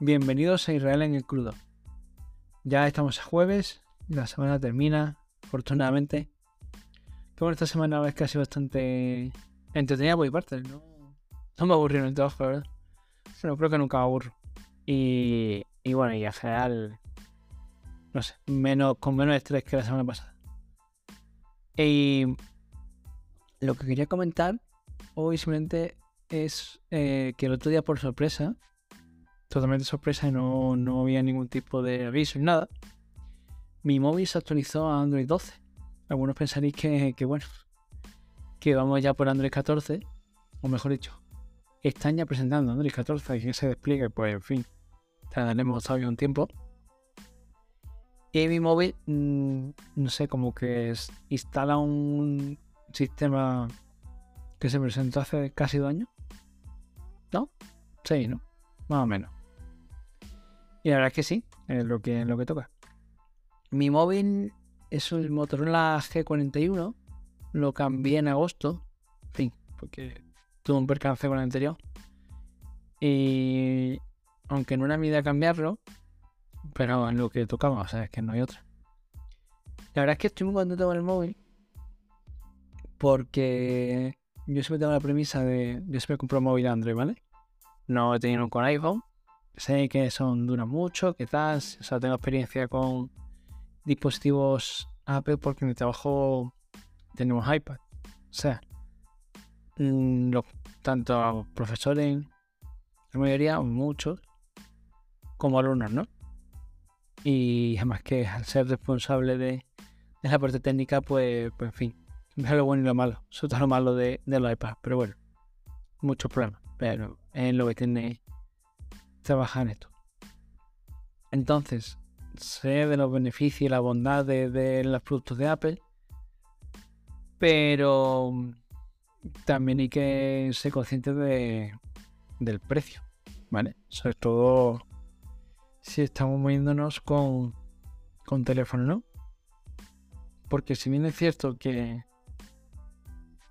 bienvenidos a Israel en el crudo. Ya estamos a jueves, la semana termina, afortunadamente. Bueno, esta semana es casi bastante entretenida por mi parte, ¿no? No me aburrí en el trabajo, verdad. Pero creo que nunca aburro. Y, y bueno, y en general, no sé, menos, con menos estrés que la semana pasada. Y lo que quería comentar hoy simplemente es eh, que el otro día por sorpresa, totalmente sorpresa y no, no había ningún tipo de aviso ni nada, mi móvil se actualizó a Android 12. Algunos pensaréis que, que bueno, que vamos ya por Android 14, o mejor dicho, están ya presentando Android 14 y que se despliegue, pues en fin, tardaremos todavía un tiempo. Y mi móvil, mm, no sé, como que instala un sistema que se presentó hace casi dos años. ¿No? Sí, ¿no? Más o menos. Y la verdad es que sí, es lo que, lo que toca. Mi móvil es el Motorola G41. Lo cambié en agosto. En fin, porque tuve un percance con el anterior. Y aunque no era mi idea cambiarlo, pero en lo que tocaba, o sea, es que no hay otra. La verdad es que estoy muy contento con el móvil. Porque yo siempre tengo la premisa de. Yo siempre compro móvil Android, ¿vale? No he tenido con iPhone. Sé que son duran mucho, que tal. O sea, tengo experiencia con dispositivos Apple porque en mi trabajo tenemos iPad. O sea, mm, tanto profesores, la mayoría, muchos, como alumnos, ¿no? Y además que al ser responsable de, la parte técnica, pues, pues en fin, es lo bueno y lo malo. Eso es lo malo de, de los iPads, pero bueno, muchos problemas. Pero es lo que tiene trabajar esto. Entonces, sé de los beneficios y la bondad de, los productos de Apple, pero también hay que ser consciente de, del precio, ¿vale? Sobre todo si estamos moviéndonos con, con teléfono, ¿no? Porque si bien es cierto que,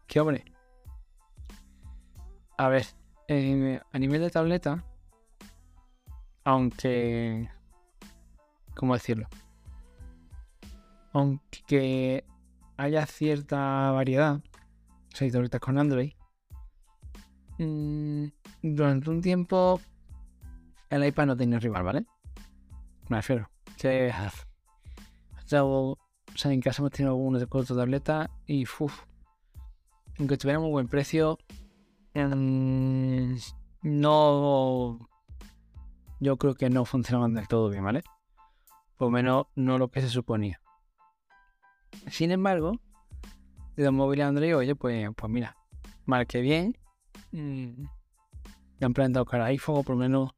que hombre, a ver, a nivel de tableta, aunque ¿Cómo decirlo? Aunque haya cierta variedad, seis tabletas con Android, mm, durante un tiempo el iPad no tiene rival, ¿vale? Me refiero. Que, o sea, en casa hemos tenido algunos cuatro tabletas y uff, aunque tuviéramos buen precio, mm, no. Yo creo que no funcionaban del todo bien, ¿vale? por lo menos no lo que se suponía. Sin embargo, de los móviles Android, oye, pues, pues mira, mal que bien, mm, han plantado cara iPhone, o por lo menos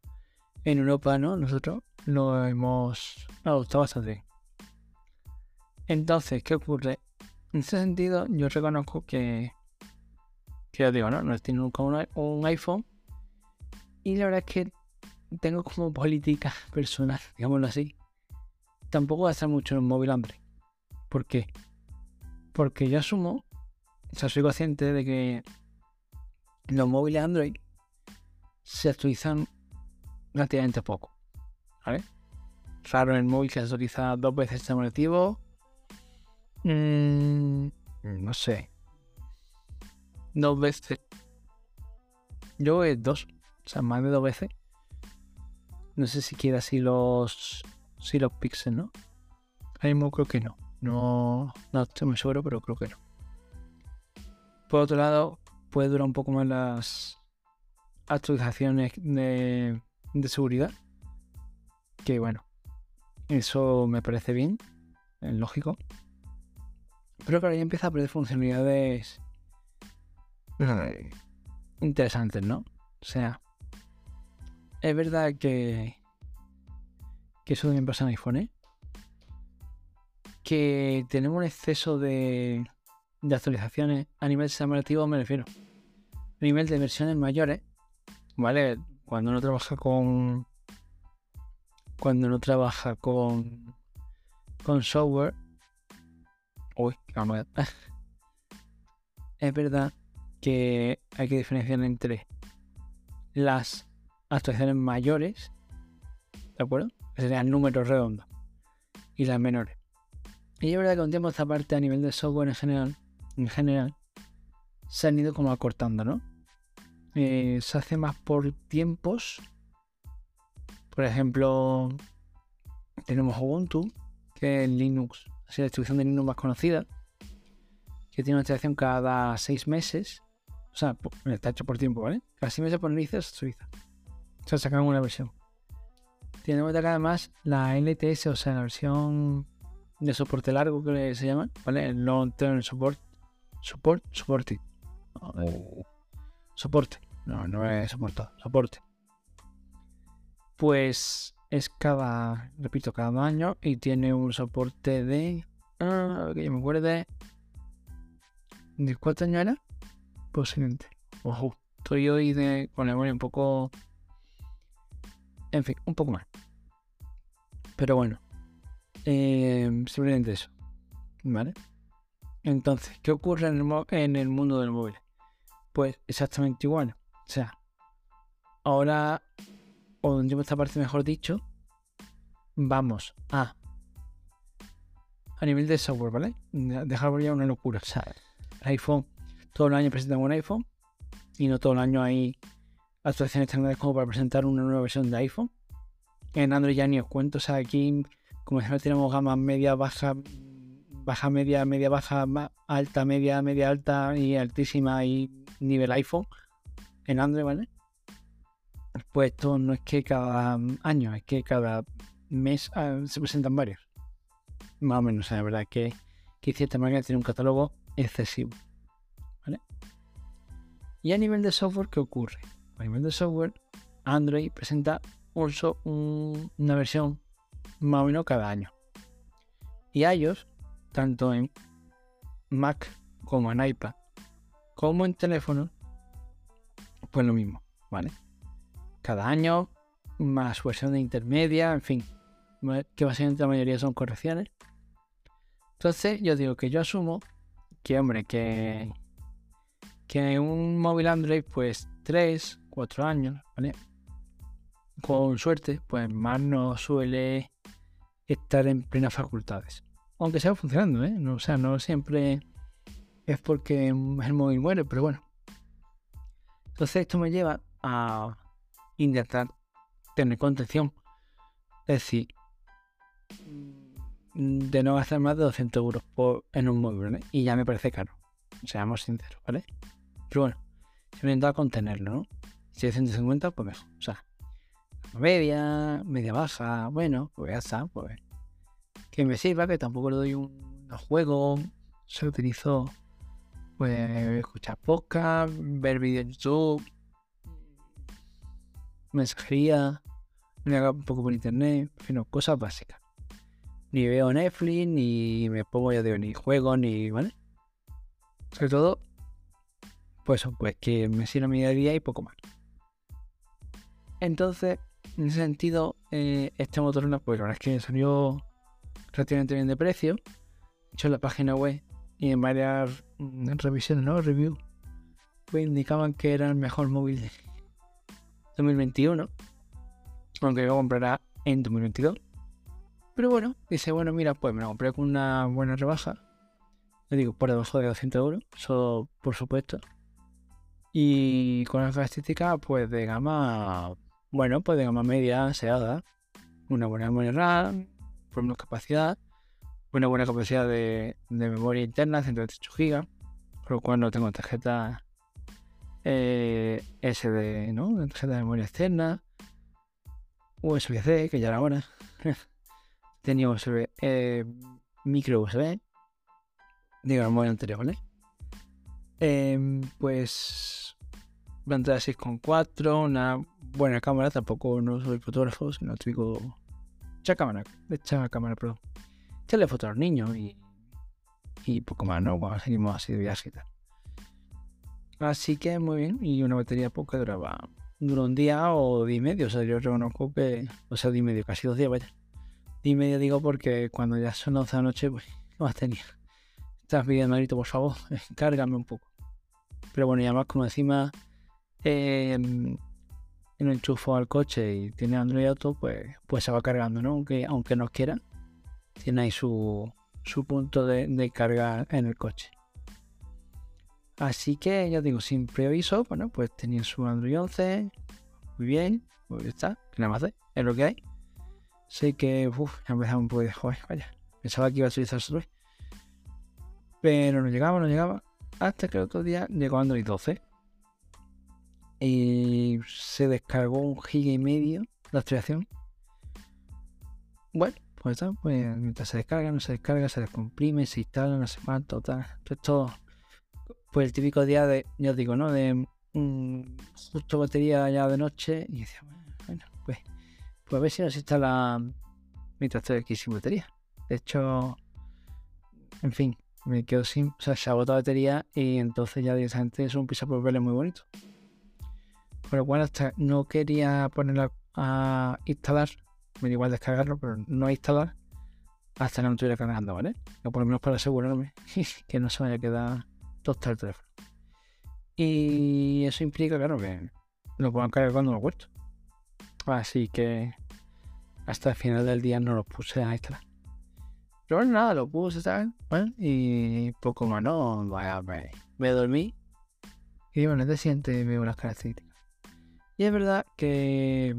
en Europa, ¿no? Nosotros lo hemos adoptado bastante Entonces, ¿qué ocurre? En ese sentido, yo reconozco que, que ya digo, ¿no? No estoy nunca un, un iPhone. Y la verdad es que tengo como política personal, digámoslo así, tampoco estar mucho en un móvil Android. ¿Por qué? Porque yo asumo, o sea, soy consciente de que los móviles Android se actualizan relativamente poco. ¿Vale? Raro en el móvil que se actualiza dos veces este motivo. Mm, no sé. Dos veces. Yo es dos. O sea, más de dos veces. No sé si quiera así los Sí, los píxeles, ¿no? Ahí mismo creo que no. No, no estoy muy seguro, pero creo que no. Por otro lado, puede durar un poco más las actualizaciones de, de seguridad. Que bueno, eso me parece bien, es lógico. Pero claro, ya empieza a perder funcionalidades interesantes, ¿no? O sea, es verdad que que eso también pasa en iPhone, ¿eh? que tenemos un exceso de, de actualizaciones a nivel sistema me refiero. A nivel de versiones mayores, ¿vale? Cuando uno trabaja con. Cuando uno trabaja con. con software. Uy, vamos a Es verdad que hay que diferenciar entre las actualizaciones mayores ¿de acuerdo? Que serían números redondos y las menores. Y es verdad que con tiempo esta parte a nivel de software en general, en general, se han ido como acortando, ¿no? Eh, se hace más por tiempos. Por ejemplo, tenemos Ubuntu, que es Linux, es la distribución de Linux más conocida, que tiene una instalación cada seis meses. O sea, está hecho por tiempo, ¿vale? Cada seis meses por narices Suiza. O sea, sacan una versión. Tiene que además la LTS, o sea, la versión de soporte largo que se llama, ¿vale? El Long Term Support. Support, soporte. Soporte. No, no es soportado, soporte. Pues es cada, repito, cada años y tiene un soporte de. Ah, que yo me acuerde. ¿De cuántos años era? Posiblemente. Ojo, estoy hoy de, con la memoria un poco. En fin, un poco más. Pero bueno, eh, simplemente eso. ¿Vale? Entonces, ¿qué ocurre en el, mundo del móvil? Pues exactamente igual. O sea, ahora, o en esta parte mejor dicho, vamos a a nivel de software, ¿vale? Dejar ya una locura. O sea, iPhone, todo el año presentan un iPhone y no todo el año hay actuaciones tan grandes como para presentar una nueva versión de iPhone. En Android ya ni os cuento, o sea, aquí como no tenemos gamas media, baja, baja, media, media, baja, alta, media, media, alta y altísima y nivel iPhone en Android, ¿vale? Pues esto no es que cada año, es que cada mes ah, se presentan varios. Más o menos, la verdad que, que cierta manera tiene un catálogo excesivo. ¿Vale? Y a nivel de software, ¿qué ocurre? A nivel de software, Android presenta uso una versión más o menos cada año. Y iOS, tanto en Mac como en iPad, como en teléfono, pues lo mismo, ¿vale? Cada año, más versión de intermedia, en fin, que básicamente la mayoría son correcciones. Entonces, yo digo que yo asumo que, hombre, que, que un móvil Android, pues 3, 4 años, ¿vale? Con suerte, pues más no suele estar en plenas facultades. Aunque sea funcionando, ¿eh? O sea, no siempre es porque el móvil muere, pero bueno. Entonces esto me lleva a intentar tener contención. Es decir, de no gastar más de 200 euros por, en un móvil, ¿vale? Y ya me parece caro. Seamos sinceros, ¿vale? Pero bueno, se me intenta contenerlo, ¿no? Si es 150, pues mejor. O sea, media, media baja, bueno, pues ya está, pues que me sirva, que tampoco le doy un, juego, se utilizo pues escuchar podcast, ver vídeos en YouTube, mensajería, me hago un poco por internet, en cosas básicas. Ni veo Netflix, ni me pongo ya de ni juego, ni, ¿vale? Sobre todo, pues pues que me sirva mi día día y poco más. Entonces, en ese sentido, eh, este motor, pues la verdad es que salió relativamente bien de precio. He hecho en la página web y en varias mm, revisiones, ¿no? Review, pues indicaban que era el mejor móvil de 2021. Aunque yo comprará en 2022. Pero bueno, dice, bueno, mira, pues me lo compré con una buena rebaja. Le digo, por debajo de 200 euros. Eso, por supuesto. Y con las características, pues de gama bueno, pues de gama media se haga una buena memoria RAM, por menos capacidad, una buena capacidad de, memoria interna, 128 GB, por lo cual no tengo tarjeta eh, SD, ¿no? Tarjeta de memoria externa, USB-C, que ya era hora. Tenía USB, eh, micro USB, digo, el anterior, ¿vale? Em, pues pantalla 6.4, una buena cámara, tampoco no soy fotógrafo, sino típico. Echa cámara, echa cámara, perdón. Echarle fotos a los niños y, y poco más, ¿no? Bueno, seguimos así de viaje y tal. Así que muy bien, y una batería poca duraba. Duró un día o día y medio, o sea, yo reconozco que. O sea, día y medio, casi dos días, vaya. Día y medio digo porque cuando ya son 11 de la noche, pues, no más tenía? Estás pidiendo grito, por favor, cárgame un poco. Pero bueno, y además, como encima. Eh, lo enchufo al coche y tiene Android Auto, pues, pues se va cargando, ¿no? Aunque, aunque no quiera, tiene ahí su, su punto de, de carga en el coche. Así que ya digo, sin preaviso, bueno, pues tenía su Android 11, muy bien, pues está, nada más de, es lo que hay. Sé que, uff, ya empezaba un poco de joder, vaya, pensaba que iba a utilizar Android. Pero no llegaba, no llegaba, hasta que el otro día llegó Android 12 y se descargó un giga y medio la actualización. Bueno, pues está, pues mientras se descarga, no se descarga, se descomprime, se instala, no sé cuánto, tal. Entonces todo, pues el típico día de, ya os digo, ¿no? De justo batería ya de noche y decía, bueno, pues, pues a ver si nos instala mientras estoy aquí sin batería. De hecho, en fin, me quedo sin, o sea, se agotó la batería y entonces ya directamente es un piso por verle muy bonito. Lo cual hasta no quería ponerla a instalar, me da igual descargarlo, pero no a instalar hasta que no estuviera cargando, ¿vale? O por lo menos para asegurarme que no se vaya a quedar tostar el teléfono. Y eso implica, claro, que lo puedo cargar cuando lo puesto. Así que hasta el final del día no lo puse a instalar. Pero bueno, nada, lo puse, ¿sabes? Bueno, y poco más, ¿no? Vaya, me, dormí. Y bueno, de siguiente veo las características. Y es verdad que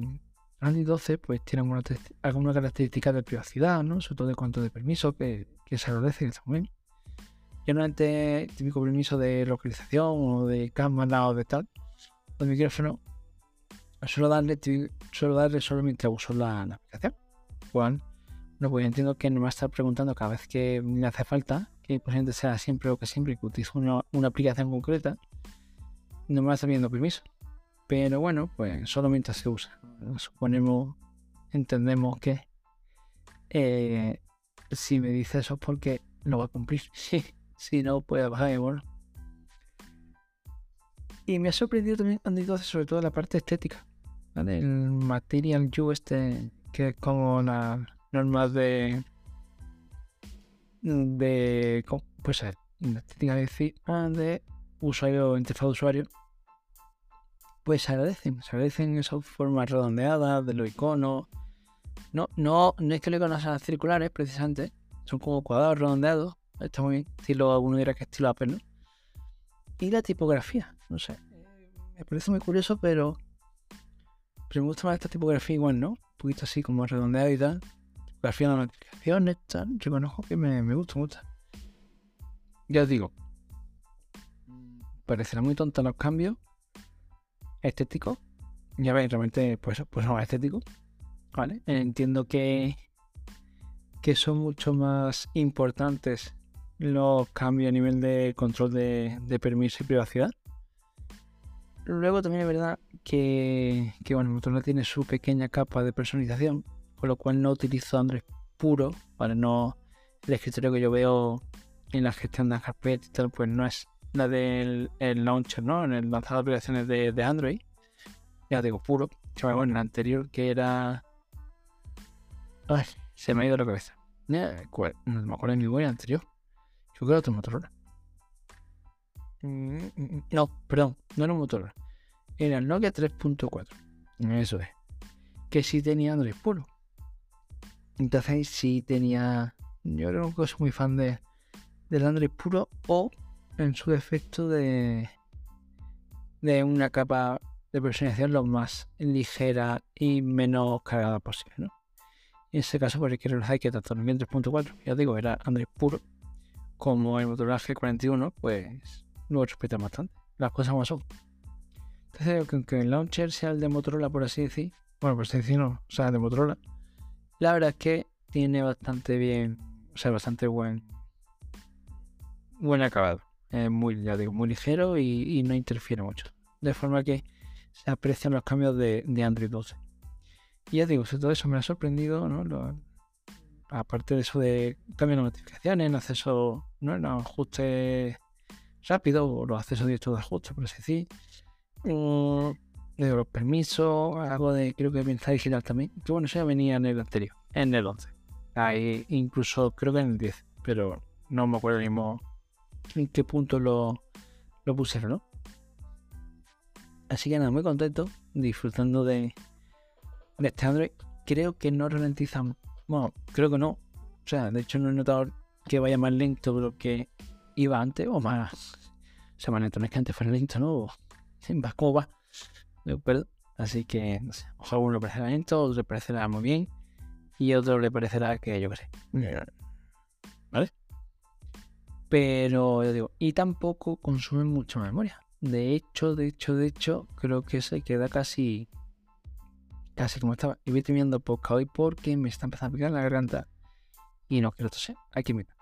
Android 12 pues tiene algunas características de privacidad, ¿no? Sobre todo de cuanto de permiso, que, que se agradece que está muy bien. Yo no el típico permiso de localización o de cámara o de tal, el micrófono, suelo darle, suelo darle solo mientras uso la, aplicación. Juan, no, pues entiendo que no me va a estar preguntando cada vez que me hace falta, que posiblemente sea siempre o que siempre que utilizo una, una aplicación concreta, no me va a estar pidiendo permiso. Pero bueno, pues solo mientras se usa. Suponemos, entendemos que eh, si me dice eso es porque lo va a cumplir. si no, pues bajar y bueno. Y me ha sorprendido también Android 12, sobre todo la parte estética. ¿vale? El Material U este, que es como la norma de. de. pues la estética de, de usuario, interfaz de usuario pues se agradecen, se agradecen esas formas redondeadas de los iconos. No, no, no es que los iconos sean circulares, precisamente, son como cuadrados redondeados. Está muy estilo, alguno dirá que estilo Apple, ¿no? Y la tipografía, no sé, me parece muy curioso, pero, pero me gusta más esta tipografía igual, ¿no? Un poquito así como redondeada y tal. Tipografía de notificaciones, tal. Reconozco que me, me gusta, me gusta. Ya os digo, parecerá muy tonta los cambios, estético. Ya veis, realmente pues, pues no es estético. ¿Vale? Entiendo que, que son mucho más importantes los cambios a nivel de control de, de permiso y privacidad. Luego también es verdad que, que bueno, Motorola tiene su pequeña capa de personalización, con lo cual no utilizo Android puro, para no el escritorio que yo veo en la gestión de carpetas y tal, pues no es la del launcher, ¿no? En el lanzado de aplicaciones de, Android. Ya digo, puro. Bueno, en el anterior que era. Ay, se me ha ido la cabeza. No me acuerdo ni el anterior. Yo creo que era otro Motorola. No, perdón, no era un Motorola. Era el Nokia 3.4. Eso es. Que sí tenía Android puro. Entonces sí tenía. Yo creo que soy muy fan de, del Android puro o en su defecto de, de una capa de personalización lo más ligera y menos cargada posible. ¿no? En ese caso, pues quiero realizar que tanto el 3.4, ya digo, era Android puro, como el Motorola G41, pues lo respeta bastante. Las cosas más son. Entonces, aunque el launcher sea el de Motorola, por así decir, bueno, por así decir, no, o sea, de Motorola, la verdad es que tiene bastante bien, o sea, bastante buen, buen acabado muy, ya digo, muy ligero y, no interfiere mucho. De forma que se aprecian los cambios de, Android 12. Y ya digo, todo eso me ha sorprendido, ¿no? aparte de eso de cambio de notificaciones, acceso, ¿no? En ajuste rápido, o los accesos directos de ajuste, por así decir. Los permisos, algo de, creo que mensaje digital también. Que bueno, eso ya venía en el anterior, en el 11. Ahí, incluso creo que en el 10, pero no me acuerdo mismo en qué punto lo, lo pusieron, ¿no? Así que nada, muy contento, disfrutando de, de este Android. Creo que no ralentiza. Bueno, creo que no. O sea, de hecho no he notado que vaya más lento de lo que iba antes o más. O sea, más lento. No es que antes fuera lento, ¿no? Va como va. Pero, así que, no sé. Ojalá uno le parecerá lento, otro le parecerá muy bien. Y otro le parecerá que yo qué sé. Pero, yo digo, y tampoco consume mucha memoria. De hecho, de hecho, de hecho, creo que se queda casi. Casi como estaba. Y voy terminando poca hoy porque me está empezando a picar la garganta. Y no quiero toser. Aquí mira.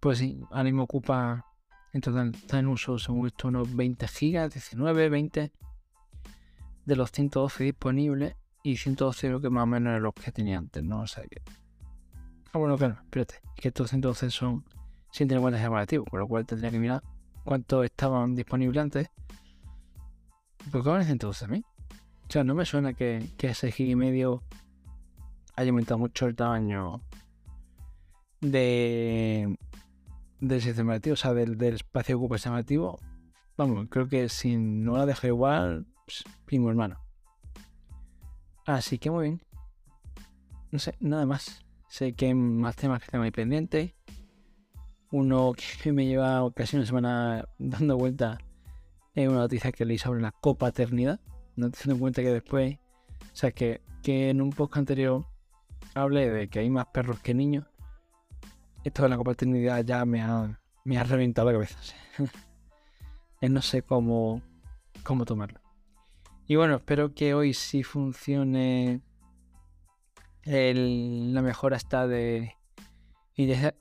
Pues sí, ahora mismo ocupa. En total, está en uso, según esto, unos 20 gigas, 19, 20 de los 112 disponibles y 112 lo que más o menos eran los que tenía antes, ¿no? O sea que. Ah, bueno, claro, espérate. que estos 112 son sin tener en cuenta el activo, con lo cual tendría que mirar cuántos estaban disponibles antes. Porque ahora es 112 mí. O sea, no me suena que, ese gig y medio haya aumentado mucho el tamaño de del sistema activo, o sea, del, del espacio que ocupa el sistema activo. Vamos, creo que si no la dejo igual, pues, primo hermano. Así que muy bien. No sé, nada más. Sé que hay más temas que están ahí pendientes. Uno que me lleva casi una semana dando vuelta es una noticia que leí sobre la copaternidad. No te en cuenta que después, o sea, que, que en un post anterior hablé de que hay más perros que niños. Esto de la copaternidad ya me ha, me ha reventado la cabeza. no sé cómo, cómo tomarlo. Y bueno, espero que hoy sí funcione la mejora esta de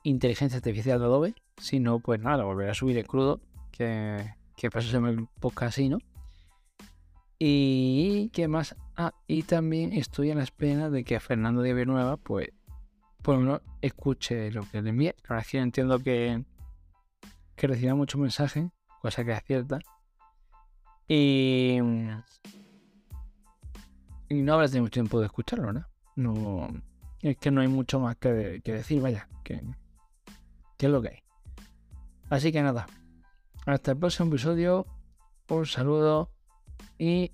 inteligencia artificial de Adobe. Si no, pues nada, volveré a subir el crudo, que, que eso se me podcast así, ¿no? Y qué más. Ah, y también estoy a la espera de que Fernando de Nueva, pues, por lo menos escuche lo que le envíe. Ahora sí entiendo que, que reciba muchos mensajes, cosa que es cierta. Y, y no habrá tenido tiempo de escucharlo, ¿no? No, es que no hay mucho más que, decir, vaya, que, que es lo que hay. Así que nada, hasta el próximo episodio, un saludo y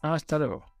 hasta luego.